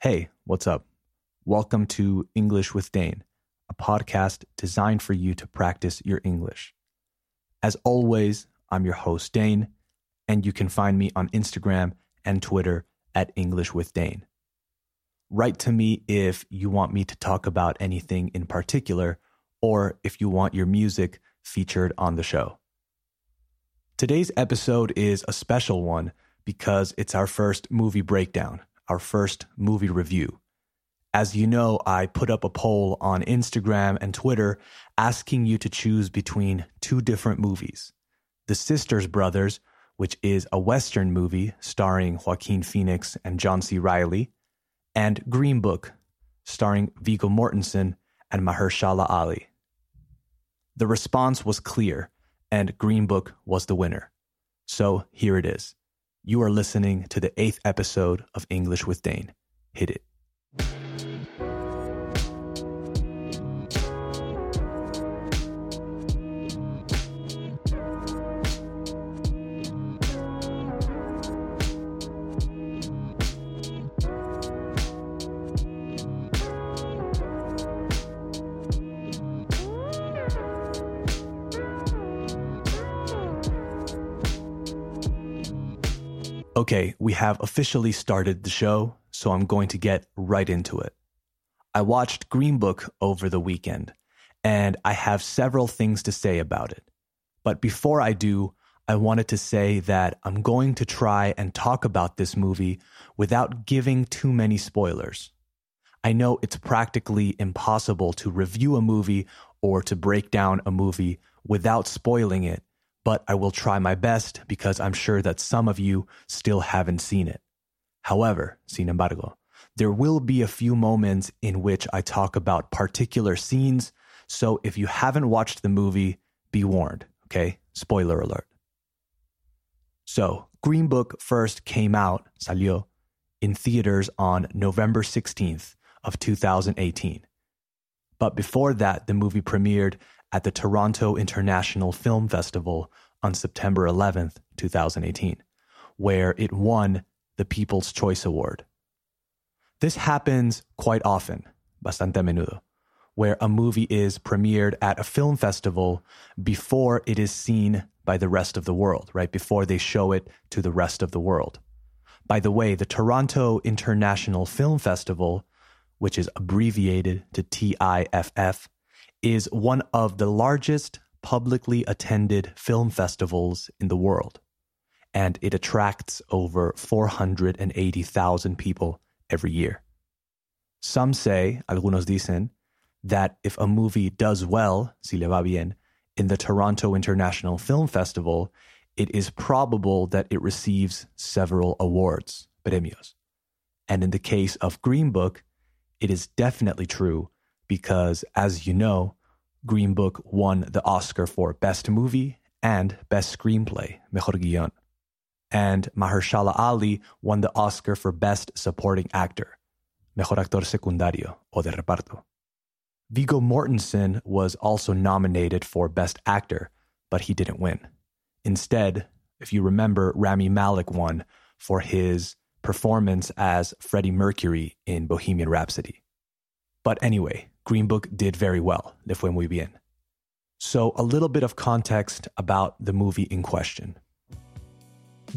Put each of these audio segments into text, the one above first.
Hey, what's up? Welcome to English with Dane, a podcast designed for you to practice your English. As always, I'm your host, Dane, and you can find me on Instagram and Twitter at English with Dane. Write to me if you want me to talk about anything in particular or if you want your music featured on the show. Today's episode is a special one because it's our first movie breakdown, our first movie review. As you know, I put up a poll on Instagram and Twitter asking you to choose between two different movies The Sisters Brothers, which is a Western movie starring Joaquin Phoenix and John C. Reilly, and Green Book, starring Viggo Mortensen and Mahershala Ali. The response was clear, and Green Book was the winner. So here it is. You are listening to the eighth episode of English with Dane. Hit it. Okay, we have officially started the show, so I'm going to get right into it. I watched Green Book over the weekend, and I have several things to say about it. But before I do, I wanted to say that I'm going to try and talk about this movie without giving too many spoilers. I know it's practically impossible to review a movie or to break down a movie without spoiling it but I will try my best because I'm sure that some of you still haven't seen it. However, sin embargo, there will be a few moments in which I talk about particular scenes, so if you haven't watched the movie, be warned, okay? Spoiler alert. So, Green Book first came out, salió, in theaters on November 16th of 2018. But before that, the movie premiered at the Toronto International Film Festival on September 11th, 2018, where it won the People's Choice Award. This happens quite often, bastante menudo, where a movie is premiered at a film festival before it is seen by the rest of the world, right? Before they show it to the rest of the world. By the way, the Toronto International Film Festival, which is abbreviated to TIFF, is one of the largest publicly attended film festivals in the world, and it attracts over 480,000 people every year. Some say, algunos dicen, that if a movie does well, si le va bien, in the Toronto International Film Festival, it is probable that it receives several awards, premios. And in the case of Green Book, it is definitely true because, as you know, Green Book won the Oscar for Best Movie and Best Screenplay, Mejor Guion. And Mahershala Ali won the Oscar for Best Supporting Actor, Mejor Actor Secundario o de Reparto. Viggo Mortensen was also nominated for Best Actor, but he didn't win. Instead, if you remember, Rami Malek won for his performance as Freddie Mercury in Bohemian Rhapsody. But anyway, Green Book did very well, le fue muy bien. So, a little bit of context about the movie in question.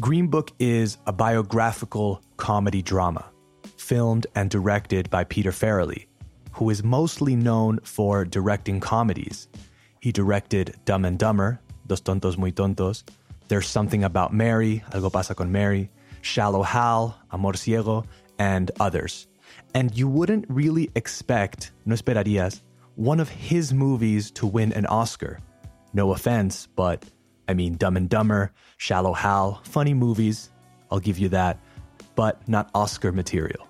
Green Book is a biographical comedy drama, filmed and directed by Peter Farrelly, who is mostly known for directing comedies. He directed Dumb and Dumber, Dos Tontos Muy Tontos, There's Something About Mary, Algo Pasa con Mary, Shallow Hal, Amor Ciego, and others. And you wouldn't really expect, no esperarías, one of his movies to win an Oscar. No offense, but I mean, Dumb and Dumber, Shallow Hal, funny movies, I'll give you that, but not Oscar material.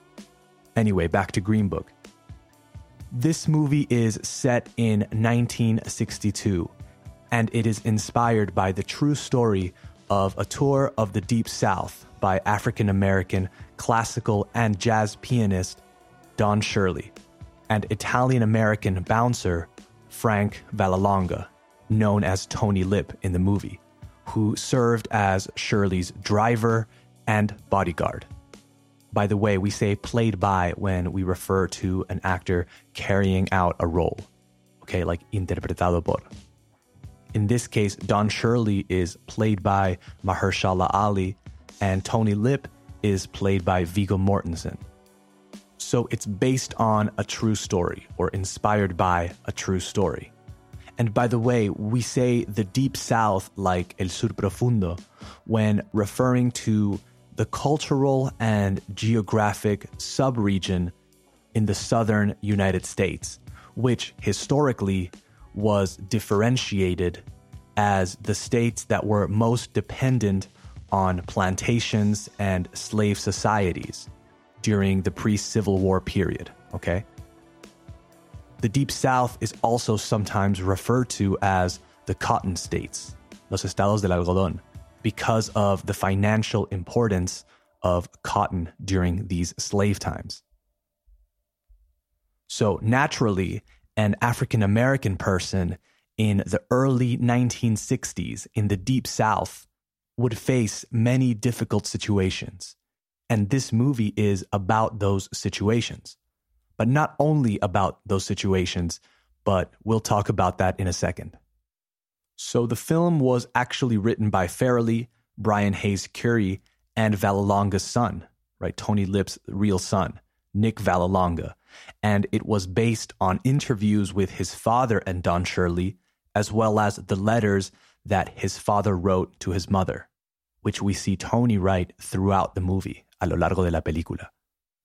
Anyway, back to Green Book. This movie is set in 1962, and it is inspired by the true story of a tour of the Deep South by African American classical and jazz pianist Don Shirley, and Italian American bouncer Frank Vallelonga, known as Tony Lip in the movie, who served as Shirley's driver and bodyguard. by the way, we say played by when we refer to an actor carrying out a role. Okay, like interpretado por. In this case, Don Shirley is played by Mahershala Ali, and Tony Lip is played by Viggo Mortensen. So it's based on a true story or inspired by a true story. And by the way, we say the deep south like El Sur Profundo when referring to the cultural and geographic subregion in the southern United States, which historically was differentiated as the states that were most dependent on plantations and slave societies during the pre Civil War period, okay? The Deep South is also sometimes referred to as the cotton states, los estados del algodón, because of the financial importance of cotton during these slave times. So, naturally, an African American person in the early 1960s in the Deep South would face many difficult situations. And this movie is about those situations. But not only about those situations, but we'll talk about that in a second. So the film was actually written by Farrelly, Brian Hayes Currie, and Vallelonga's son, right? Tony Lip's real son, Nick Vallelonga. And it was based on interviews with his father and Don Shirley, as well as the letters that his father wrote to his mother, which we see Tony write throughout the movie, a lo largo de la película.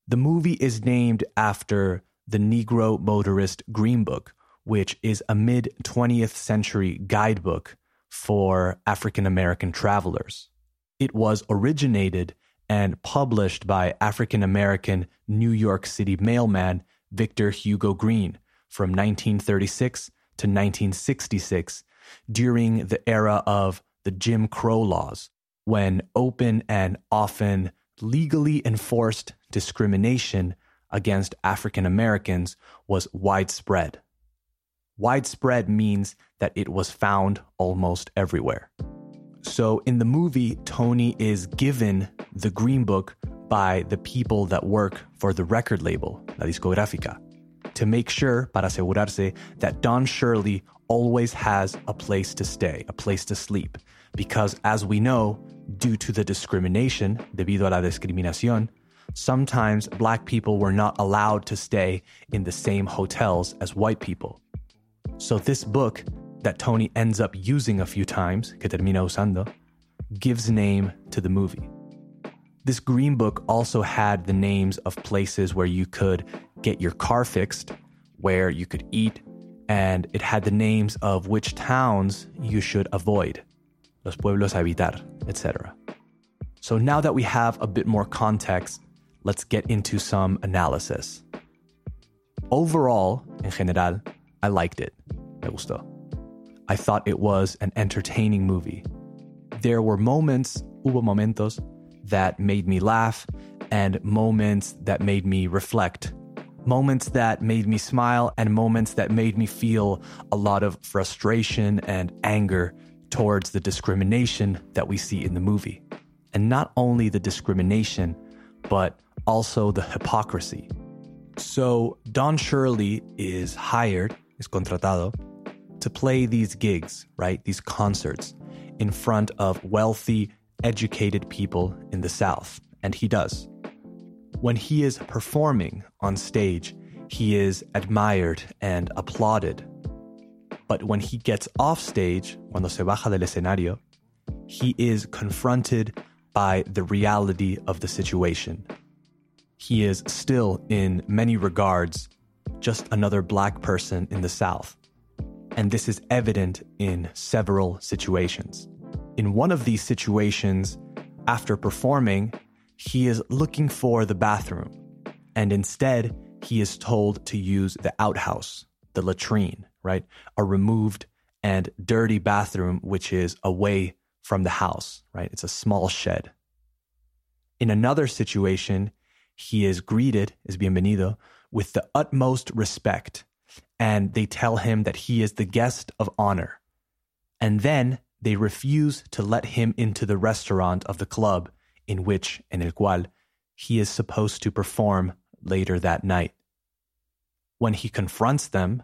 The movie is named after the Negro motorist Green Book, which is a mid 20th century guidebook for African American travelers. It was originated and published by African American New York City mailman Victor Hugo Green from 1936 to 1966 during the era of the Jim Crow laws, when open and often legally enforced discrimination against African Americans was widespread. Widespread means that it was found almost everywhere. So in the movie, Tony is given the Green Book by the people that work for the record label, La Discográfica to make sure, para asegurarse, that Don Shirley always has a place to stay, a place to sleep. Because as we know, due to the discrimination, debido a la discriminación, sometimes black people were not allowed to stay in the same hotels as white people. So this book that Tony ends up using a few times, que termina usando, gives name to the movie. This green book also had the names of places where you could get your car fixed, where you could eat, and it had the names of which towns you should avoid, los pueblos a evitar, etc. So now that we have a bit more context, let's get into some analysis. Overall, en general, I liked it. Me gustó. I thought it was an entertaining movie. There were moments, hubo momentos, that made me laugh and moments that made me reflect. Moments that made me smile and moments that made me feel a lot of frustration and anger towards the discrimination that we see in the movie. And not only the discrimination, but also the hypocrisy. So Don Shirley is hired, is contratado, to play these gigs, right? These concerts in front of wealthy educated people in the South, and he does. When he is performing on stage, he is admired and applauded. But when he gets off stage, cuando se baja del escenario, he is confronted by the reality of the situation. He is still, in many regards, just another black person in the South. And this is evident in several situations. In one of these situations, after performing, he is looking for the bathroom, and instead, he is told to use the outhouse, the latrine, right? A removed and dirty bathroom, which is away from the house, right? It's a small shed. In another situation, he is greeted, is bienvenido, with the utmost respect, and they tell him that he is the guest of honor. And then they refuse to let him into the restaurant of the club in which, en el cual, he is supposed to perform later that night. When he confronts them,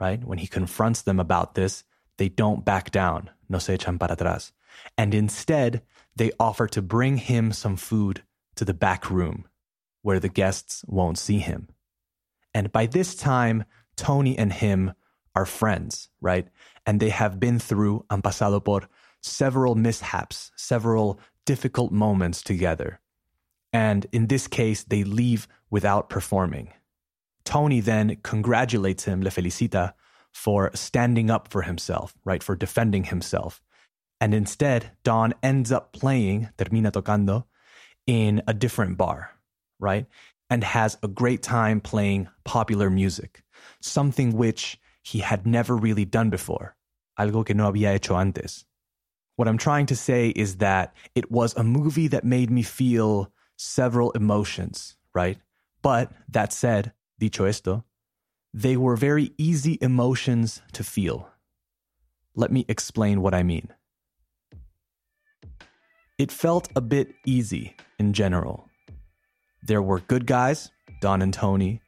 right, when he confronts them about this, they don't back down, no se echan para atrás. And instead, they offer to bring him some food to the back room where the guests won't see him. And by this time, Tony and him are friends, right? And they have been through, han pasado por several mishaps, several difficult moments together. And in this case, they leave without performing. Tony then congratulates him, le felicita, for standing up for himself, right? For defending himself. And instead, Don ends up playing, termina tocando, in a different bar, right? And has a great time playing popular music, something which he had never really done before, algo que no había hecho antes. What I'm trying to say is that it was a movie that made me feel several emotions, right? But that said, dicho esto, they were very easy emotions to feel. Let me explain what I mean. It felt a bit easy in general. There were good guys, Don and Tony,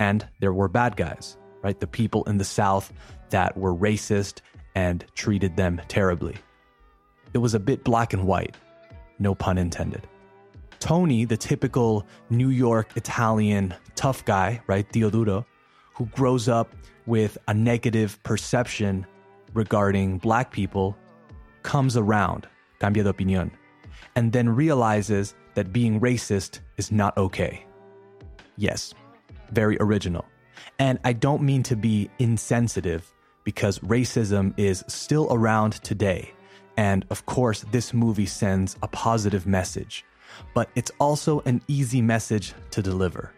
and there were bad guys, right? The people in the South that were racist and treated them terribly. It was a bit black and white, no pun intended. Tony, the typical New York Italian tough guy, right? Teodoro, who grows up with a negative perception regarding black people, comes around, cambia de opinión, and then realizes that being racist is not okay. Yes, very original. And I don't mean to be insensitive because racism is still around today. And of course, this movie sends a positive message, but it's also an easy message to deliver.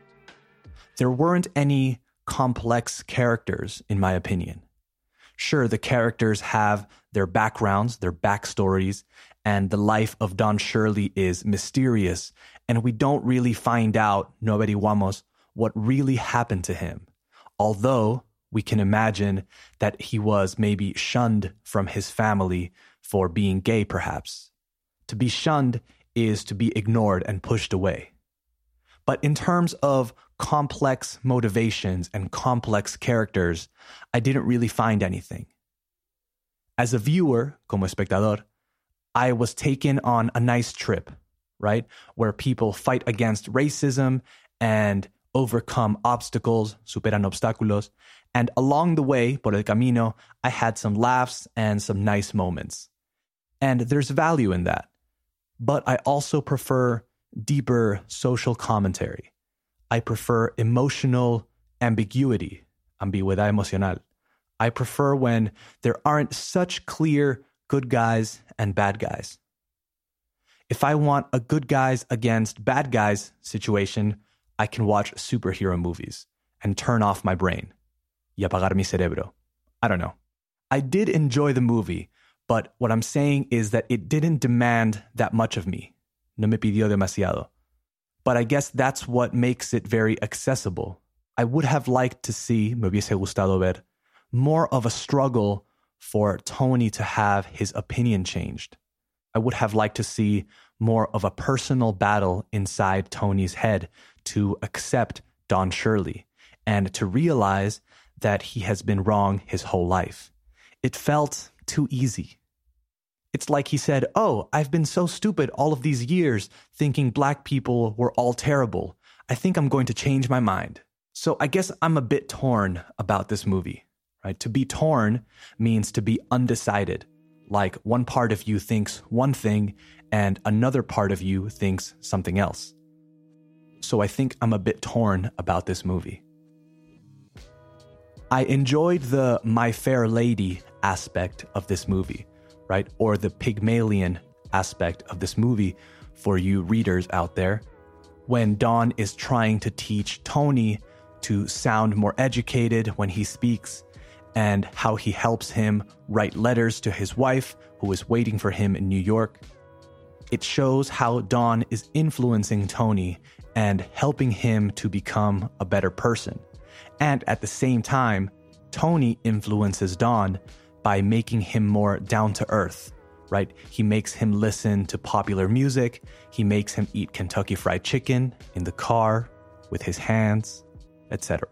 There weren't any complex characters, in my opinion. Sure, the characters have their backgrounds, their backstories, and the life of Don Shirley is mysterious, and we don't really find out, no averiguamos, what really happened to him. Although we can imagine that he was maybe shunned from his family for being gay, perhaps. To be shunned is to be ignored and pushed away. But in terms of complex motivations and complex characters, I didn't really find anything. As a viewer, como espectador, I was taken on a nice trip, right? Where people fight against racism and overcome obstacles, superan obstáculos. And along the way, por el camino, I had some laughs and some nice moments. And there's value in that. But I also prefer deeper social commentary. I prefer emotional ambiguity, ambigüedad emocional. I prefer when there aren't such clear good guys and bad guys. If I want a good guys against bad guys situation, I can watch superhero movies and turn off my brain. Y apagar mi cerebro. I don't know. I did enjoy the movie, but what I'm saying is that it didn't demand that much of me. No me pidió demasiado. But I guess that's what makes it very accessible. I would have liked to see, me hubiese gustado ver, more of a struggle for Tony to have his opinion changed. I would have liked to see more of a personal battle inside Tony's head to accept Don Shirley and to realize that he has been wrong his whole life. It felt too easy. It's like he said, Oh, I've been so stupid all of these years thinking black people were all terrible. I think I'm going to change my mind. So I guess I'm a bit torn about this movie, right? To be torn means to be undecided. Like one part of you thinks one thing and another part of you thinks something else. So I think I'm a bit torn about this movie. I enjoyed the My Fair Lady aspect of this movie right? Or the Pygmalion aspect of this movie for you readers out there. When Don is trying to teach Tony to sound more educated when he speaks, and how he helps him write letters to his wife, who is waiting for him in New York. It shows how Don is influencing Tony and helping him to become a better person. And at the same time, Tony influences Don by making him more down to earth, right? He makes him listen to popular music. He makes him eat Kentucky Fried Chicken in the car with his hands, etc.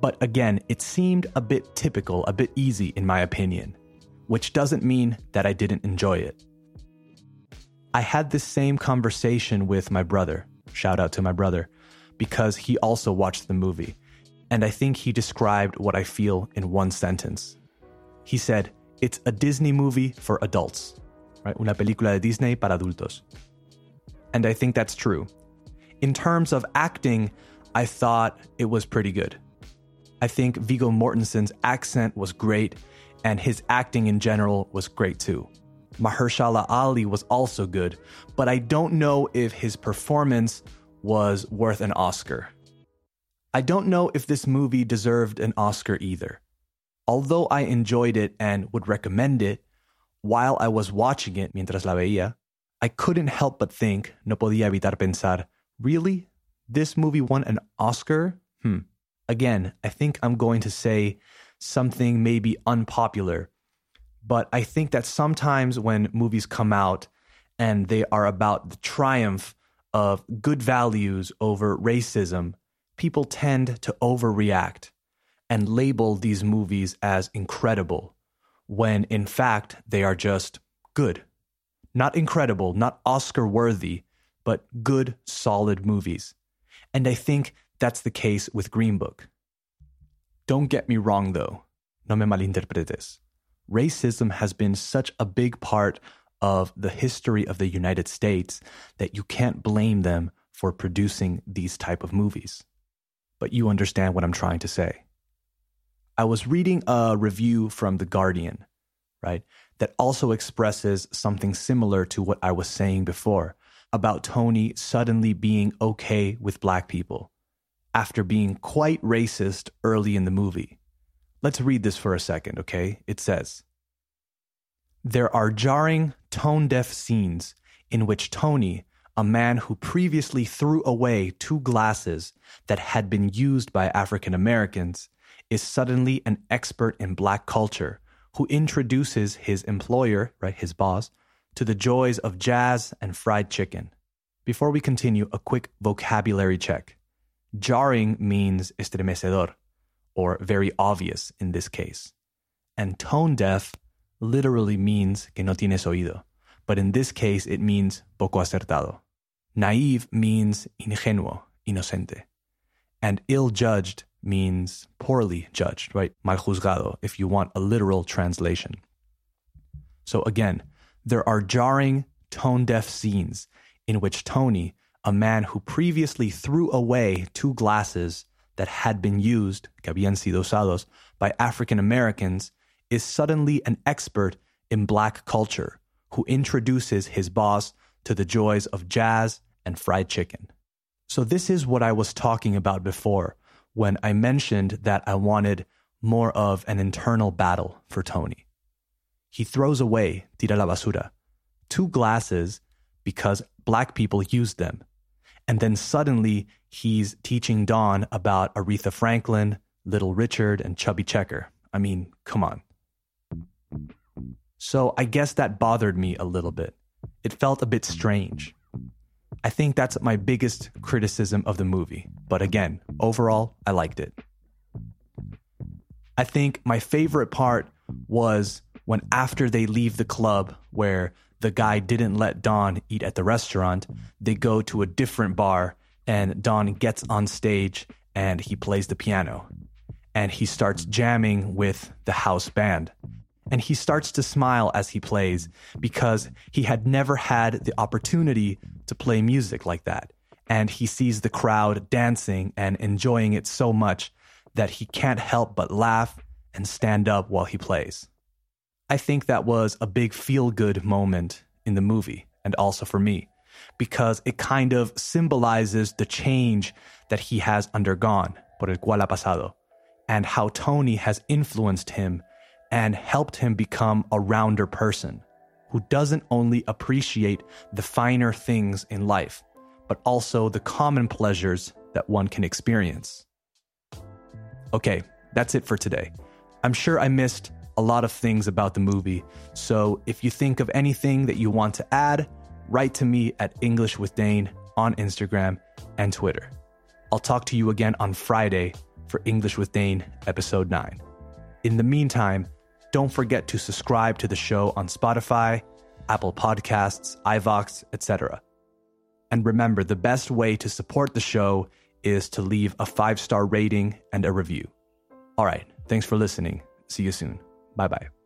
But again, it seemed a bit typical, a bit easy in my opinion, which doesn't mean that I didn't enjoy it. I had this same conversation with my brother. Shout out to my brother, because he also watched the movie. And I think he described what I feel in one sentence. He said, It's a Disney movie for adults, right? Una película de Disney para adultos. And I think that's true. In terms of acting, I thought it was pretty good. I think Viggo Mortensen's accent was great, and his acting in general was great too. Mahershala Ali was also good, but I don't know if his performance was worth an Oscar. I don't know if this movie deserved an Oscar either. Although I enjoyed it and would recommend it, while I was watching it mientras la veía, I couldn't help but think, no podía evitar pensar, really? This movie won an Oscar? Hmm. Again, I think I'm going to say something maybe unpopular, but I think that sometimes when movies come out and they are about the triumph of good values over racism, people tend to overreact and label these movies as incredible when in fact they are just good. Not incredible, not Oscar worthy, but good, solid movies. And I think that's the case with Green Book. Don't get me wrong though, no me malinterpretes racism has been such a big part of the history of the United States that you can't blame them for producing these type of movies. But you understand what I'm trying to say. I was reading a review from The Guardian, right, that also expresses something similar to what I was saying before about Tony suddenly being okay with black people after being quite racist early in the movie. Let's read this for a second, okay? It says There are jarring, tone deaf scenes in which Tony, a man who previously threw away two glasses that had been used by African Americans, is suddenly an expert in black culture who introduces his employer, right, his boss, to the joys of jazz and fried chicken. Before we continue, a quick vocabulary check. Jarring means estremecedor, or very obvious in this case. And tone deaf literally means que no tienes oído, but in this case it means poco acertado. Naive means ingenuo, inocente. And ill judged means poorly judged, right? Mal juzgado, if you want a literal translation. So again, there are jarring, tone deaf scenes in which Tony, a man who previously threw away two glasses that had been used, que habían sido usados, by African Americans, is suddenly an expert in black culture who introduces his boss to the joys of jazz and fried chicken. So, this is what I was talking about before when I mentioned that I wanted more of an internal battle for Tony. He throws away, tira la basura, two glasses because black people used them and then suddenly he's teaching Don about Aretha Franklin, Little Richard, and Chubby Checker. I mean, come on. So I guess that bothered me a little bit. It felt a bit strange. I think that's my biggest criticism of the movie. But again, overall, I liked it. I think my favorite part was when after they leave the club where the guy didn't let Don eat at the restaurant. They go to a different bar, and Don gets on stage and he plays the piano. And he starts jamming with the house band. And he starts to smile as he plays because he had never had the opportunity to play music like that. And he sees the crowd dancing and enjoying it so much that he can't help but laugh and stand up while he plays. I think that was a big feel good moment in the movie and also for me because it kind of symbolizes the change that he has undergone, por el cual ha pasado, and how Tony has influenced him and helped him become a rounder person who doesn't only appreciate the finer things in life, but also the common pleasures that one can experience. Okay, that's it for today. I'm sure I missed a lot of things about the movie. So if you think of anything that you want to add, write to me at English with Dane on Instagram and Twitter. I'll talk to you again on Friday for English with Dane, episode 9. In the meantime, don't forget to subscribe to the show on Spotify, Apple Podcasts, iVoox, etc. And remember, the best way to support the show is to leave a five star rating and a review. All right, thanks for listening. See you soon. Bye bye.